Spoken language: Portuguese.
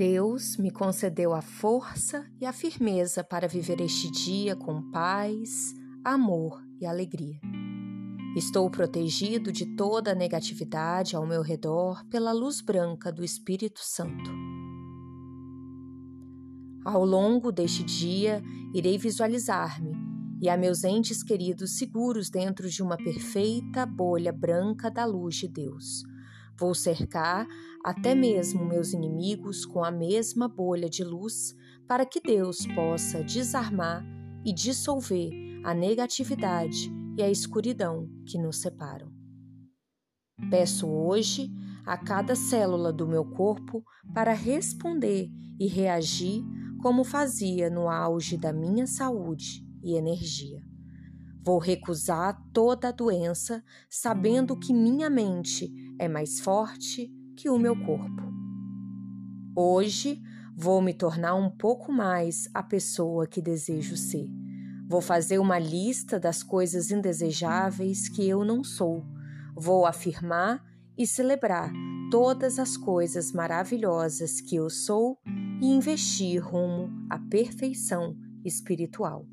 Deus me concedeu a força e a firmeza para viver este dia com paz, amor e alegria. Estou protegido de toda a negatividade ao meu redor pela luz branca do Espírito Santo. Ao longo deste dia, irei visualizar-me e a meus entes queridos seguros dentro de uma perfeita bolha branca da luz de Deus Vou cercar até mesmo meus inimigos com a mesma bolha de luz para que Deus possa desarmar e dissolver a negatividade e a escuridão que nos separam. Peço hoje a cada célula do meu corpo para responder e reagir como fazia no auge da minha saúde e energia. Vou recusar toda a doença, sabendo que minha mente é mais forte que o meu corpo. Hoje vou me tornar um pouco mais a pessoa que desejo ser. Vou fazer uma lista das coisas indesejáveis que eu não sou. Vou afirmar e celebrar todas as coisas maravilhosas que eu sou e investir rumo à perfeição espiritual.